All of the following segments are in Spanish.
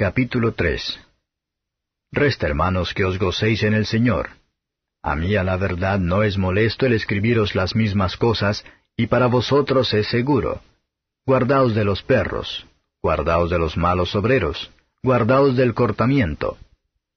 Capítulo 3 Resta, hermanos, que os gocéis en el Señor. A mí a la verdad no es molesto el escribiros las mismas cosas, y para vosotros es seguro. Guardaos de los perros, guardaos de los malos obreros, guardaos del cortamiento.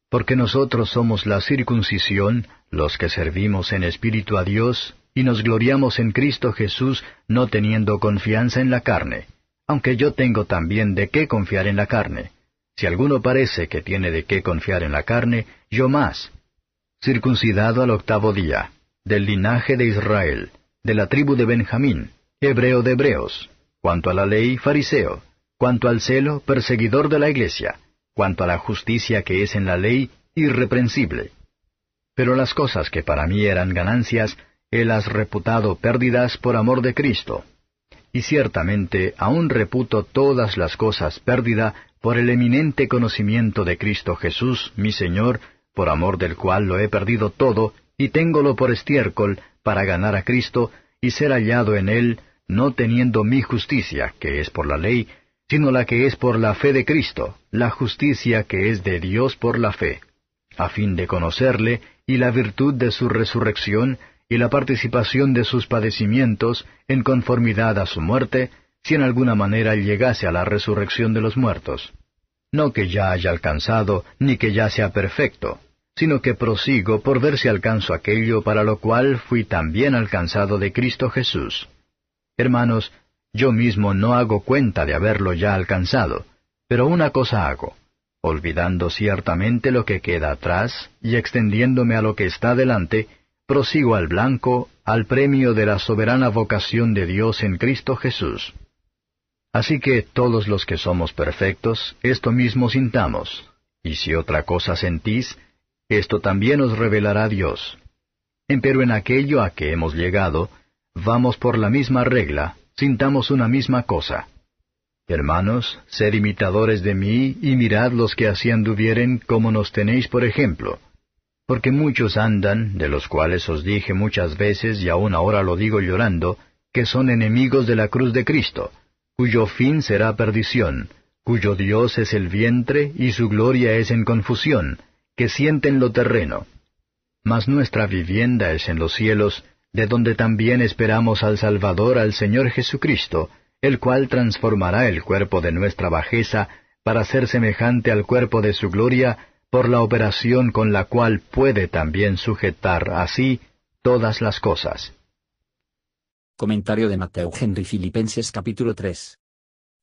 Porque nosotros somos la circuncisión, los que servimos en espíritu a Dios, y nos gloriamos en Cristo Jesús, no teniendo confianza en la carne, aunque yo tengo también de qué confiar en la carne si alguno parece que tiene de qué confiar en la carne, yo más. Circuncidado al octavo día, del linaje de Israel, de la tribu de Benjamín, hebreo de hebreos, cuanto a la ley, fariseo, cuanto al celo, perseguidor de la iglesia, cuanto a la justicia que es en la ley, irreprensible. Pero las cosas que para mí eran ganancias, he las reputado pérdidas por amor de Cristo. Y ciertamente aún reputo todas las cosas pérdida por el eminente conocimiento de Cristo Jesús, mi Señor, por amor del cual lo he perdido todo, y téngolo por estiércol, para ganar a Cristo, y ser hallado en él, no teniendo mi justicia, que es por la ley, sino la que es por la fe de Cristo, la justicia que es de Dios por la fe, a fin de conocerle, y la virtud de su resurrección, y la participación de sus padecimientos, en conformidad a su muerte, si en alguna manera llegase a la resurrección de los muertos. No que ya haya alcanzado, ni que ya sea perfecto, sino que prosigo por ver si alcanzo aquello para lo cual fui también alcanzado de Cristo Jesús. Hermanos, yo mismo no hago cuenta de haberlo ya alcanzado, pero una cosa hago, olvidando ciertamente lo que queda atrás y extendiéndome a lo que está delante, prosigo al blanco, al premio de la soberana vocación de Dios en Cristo Jesús. Así que todos los que somos perfectos, esto mismo sintamos, y si otra cosa sentís, esto también os revelará Dios. Empero en aquello a que hemos llegado, vamos por la misma regla, sintamos una misma cosa. Hermanos, sed imitadores de mí y mirad los que así anduvieren como nos tenéis por ejemplo. Porque muchos andan, de los cuales os dije muchas veces y aún ahora lo digo llorando, que son enemigos de la cruz de Cristo, cuyo fin será perdición, cuyo Dios es el vientre y su gloria es en confusión, que sienten lo terreno. Mas nuestra vivienda es en los cielos, de donde también esperamos al Salvador, al Señor Jesucristo, el cual transformará el cuerpo de nuestra bajeza para ser semejante al cuerpo de su gloria, por la operación con la cual puede también sujetar así todas las cosas. Comentario de Mateo Henry Filipenses capítulo 3.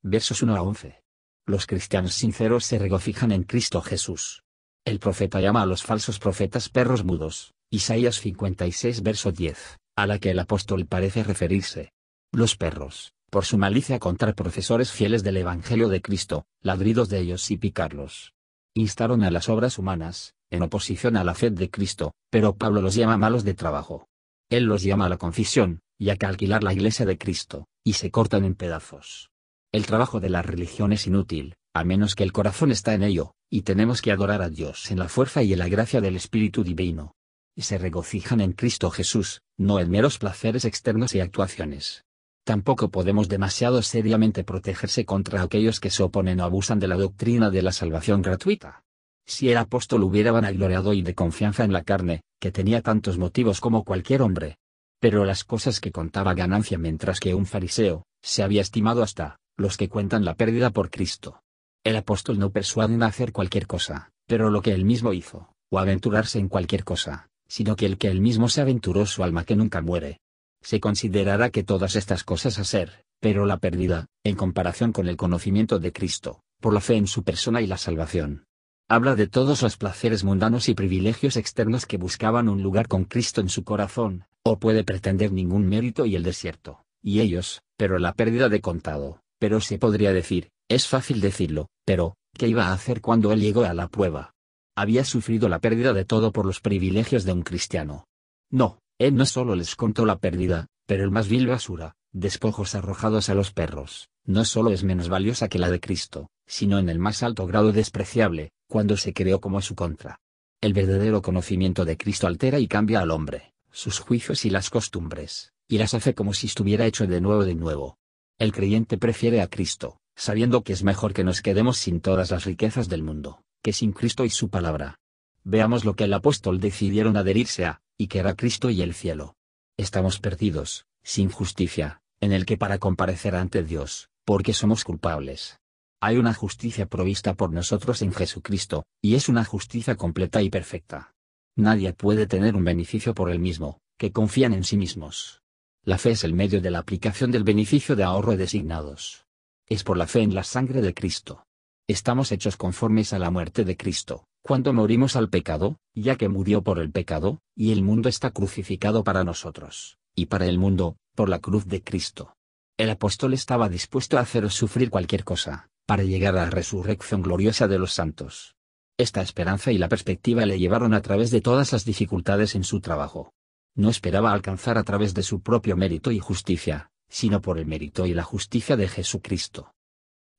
Versos 1 a 11. Los cristianos sinceros se regocijan en Cristo Jesús. El profeta llama a los falsos profetas perros mudos, Isaías 56 verso 10, a la que el apóstol parece referirse. Los perros, por su malicia contra profesores fieles del Evangelio de Cristo, ladridos de ellos y picarlos. Instaron a las obras humanas, en oposición a la fe de Cristo, pero Pablo los llama malos de trabajo. Él los llama a la confesión, y a alquilar la iglesia de Cristo, y se cortan en pedazos. El trabajo de la religión es inútil, a menos que el corazón está en ello, y tenemos que adorar a Dios en la fuerza y en la gracia del Espíritu Divino. Y se regocijan en Cristo Jesús, no en meros placeres externos y actuaciones. Tampoco podemos demasiado seriamente protegerse contra aquellos que se oponen o abusan de la doctrina de la salvación gratuita. Si el apóstol hubiera vanagloriado y de confianza en la carne, que tenía tantos motivos como cualquier hombre, pero las cosas que contaba ganancia mientras que un fariseo, se había estimado hasta, los que cuentan la pérdida por Cristo. El apóstol no persuade en hacer cualquier cosa, pero lo que él mismo hizo, o aventurarse en cualquier cosa, sino que el que él mismo se aventuró su alma que nunca muere. Se considerará que todas estas cosas hacer, pero la pérdida, en comparación con el conocimiento de Cristo, por la fe en su persona y la salvación, habla de todos los placeres mundanos y privilegios externos que buscaban un lugar con Cristo en su corazón, o puede pretender ningún mérito y el desierto, y ellos, pero la pérdida de contado, pero se podría decir, es fácil decirlo, pero, ¿qué iba a hacer cuando él llegó a la prueba? Había sufrido la pérdida de todo por los privilegios de un cristiano. No, él no solo les contó la pérdida, pero el más vil basura, despojos arrojados a los perros, no solo es menos valiosa que la de Cristo, sino en el más alto grado despreciable, cuando se creó como su contra. El verdadero conocimiento de Cristo altera y cambia al hombre, sus juicios y las costumbres, y las hace como si estuviera hecho de nuevo de nuevo. El creyente prefiere a Cristo, sabiendo que es mejor que nos quedemos sin todas las riquezas del mundo, que sin Cristo y su palabra. Veamos lo que el apóstol decidieron adherirse a, y que era Cristo y el cielo. Estamos perdidos, sin justicia, en el que para comparecer ante Dios, porque somos culpables. Hay una justicia provista por nosotros en Jesucristo, y es una justicia completa y perfecta. Nadie puede tener un beneficio por él mismo, que confían en sí mismos. La fe es el medio de la aplicación del beneficio de ahorro designados. Es por la fe en la sangre de Cristo. Estamos hechos conformes a la muerte de Cristo, cuando morimos al pecado, ya que murió por el pecado, y el mundo está crucificado para nosotros, y para el mundo, por la cruz de Cristo. El apóstol estaba dispuesto a hacer sufrir cualquier cosa, para llegar a la resurrección gloriosa de los santos. Esta esperanza y la perspectiva le llevaron a través de todas las dificultades en su trabajo. No esperaba alcanzar a través de su propio mérito y justicia, sino por el mérito y la justicia de Jesucristo.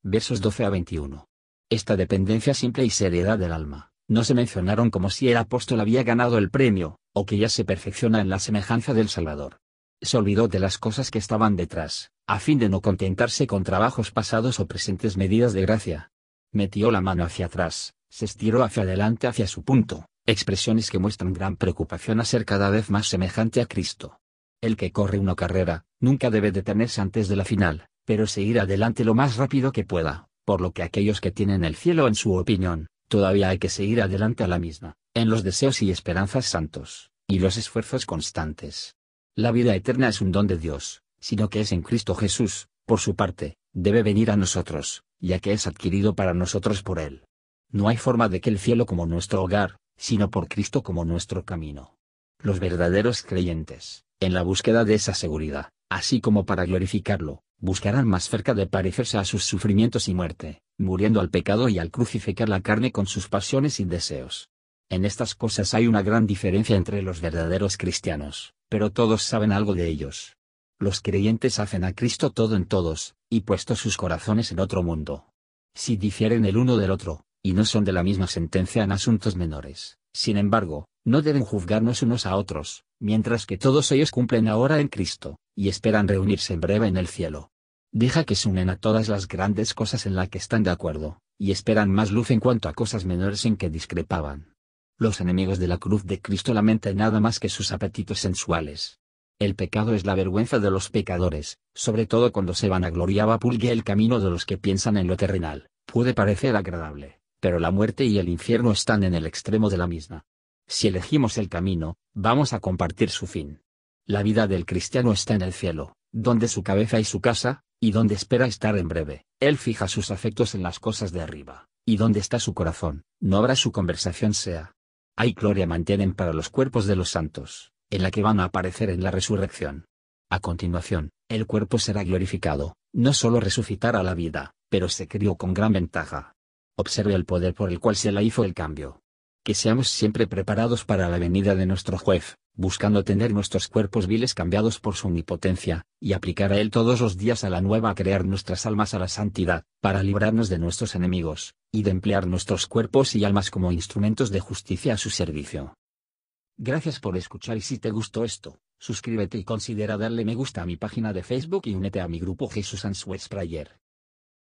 Versos 12 a 21. Esta dependencia simple y seriedad del alma, no se mencionaron como si el apóstol había ganado el premio, o que ya se perfecciona en la semejanza del Salvador. Se olvidó de las cosas que estaban detrás, a fin de no contentarse con trabajos pasados o presentes medidas de gracia. Metió la mano hacia atrás, se estiró hacia adelante hacia su punto, expresiones que muestran gran preocupación a ser cada vez más semejante a Cristo. El que corre una carrera, nunca debe detenerse antes de la final, pero seguir adelante lo más rápido que pueda, por lo que aquellos que tienen el cielo en su opinión, todavía hay que seguir adelante a la misma, en los deseos y esperanzas santos, y los esfuerzos constantes. La vida eterna es un don de Dios, sino que es en Cristo Jesús, por su parte, debe venir a nosotros, ya que es adquirido para nosotros por Él. No hay forma de que el cielo como nuestro hogar, sino por Cristo como nuestro camino. Los verdaderos creyentes, en la búsqueda de esa seguridad, así como para glorificarlo, buscarán más cerca de parecerse a sus sufrimientos y muerte, muriendo al pecado y al crucificar la carne con sus pasiones y deseos. En estas cosas hay una gran diferencia entre los verdaderos cristianos, pero todos saben algo de ellos. Los creyentes hacen a Cristo todo en todos, y puesto sus corazones en otro mundo. Si difieren el uno del otro, y no son de la misma sentencia en asuntos menores. Sin embargo, no deben juzgarnos unos a otros, mientras que todos ellos cumplen ahora en Cristo, y esperan reunirse en breve en el cielo. Deja que se unen a todas las grandes cosas en las que están de acuerdo, y esperan más luz en cuanto a cosas menores en que discrepaban. Los enemigos de la cruz de Cristo lamentan nada más que sus apetitos sensuales. El pecado es la vergüenza de los pecadores, sobre todo cuando se vanagloriaba pulgue el camino de los que piensan en lo terrenal, puede parecer agradable pero la muerte y el infierno están en el extremo de la misma. Si elegimos el camino, vamos a compartir su fin. La vida del cristiano está en el cielo, donde su cabeza y su casa, y donde espera estar en breve. Él fija sus afectos en las cosas de arriba, y donde está su corazón, no habrá su conversación sea. Hay gloria mantienen para los cuerpos de los santos, en la que van a aparecer en la resurrección. A continuación, el cuerpo será glorificado, no solo resucitará la vida, pero se crió con gran ventaja, observe el poder por el cual se la hizo el cambio. Que seamos siempre preparados para la venida de nuestro juez, buscando tener nuestros cuerpos viles cambiados por su omnipotencia, y aplicar a él todos los días a la nueva a crear nuestras almas a la santidad, para librarnos de nuestros enemigos, y de emplear nuestros cuerpos y almas como instrumentos de justicia a su servicio. Gracias por escuchar y si te gustó esto, suscríbete y considera darle me gusta a mi página de Facebook y únete a mi grupo Jesús Answers Prayer.